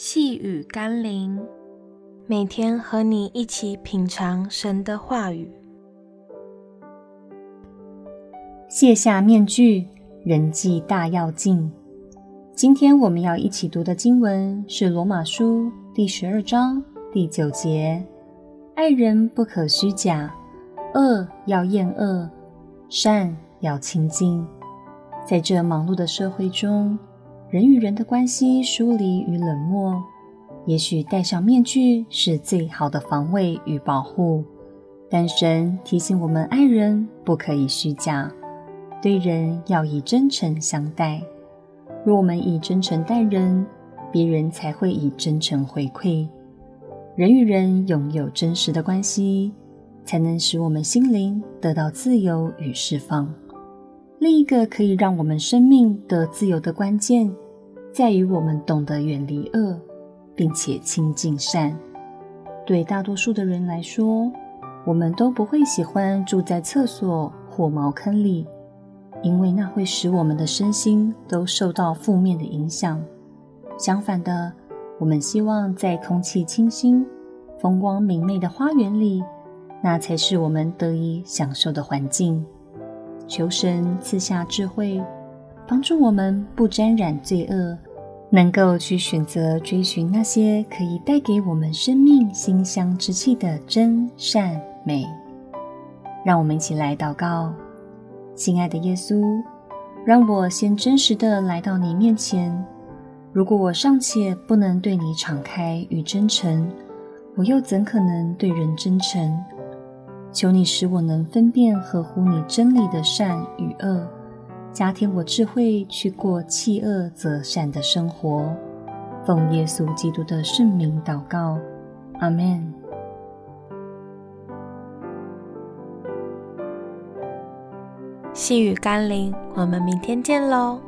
细雨甘霖，每天和你一起品尝神的话语。卸下面具，人际大要紧。今天我们要一起读的经文是罗马书第十二章第九节：爱人不可虚假，恶要厌恶，善要亲近。在这忙碌的社会中，人与人的关系疏离与冷漠，也许戴上面具是最好的防卫与保护。但神提醒我们，爱人不可以虚假，对人要以真诚相待。若我们以真诚待人，别人才会以真诚回馈。人与人拥有真实的关系，才能使我们心灵得到自由与释放。另一个可以让我们生命得自由的关键，在于我们懂得远离恶，并且亲近善。对大多数的人来说，我们都不会喜欢住在厕所或茅坑里，因为那会使我们的身心都受到负面的影响。相反的，我们希望在空气清新、风光明媚的花园里，那才是我们得以享受的环境。求神赐下智慧，帮助我们不沾染罪恶，能够去选择追寻那些可以带给我们生命馨香之气的真善美。让我们一起来祷告：亲爱的耶稣，让我先真实的来到你面前。如果我尚且不能对你敞开与真诚，我又怎可能对人真诚？求你使我能分辨合乎你真理的善与恶，加添我智慧去过弃恶择善的生活。奉耶稣基督的圣名祷告，阿们。细雨甘霖，我们明天见喽。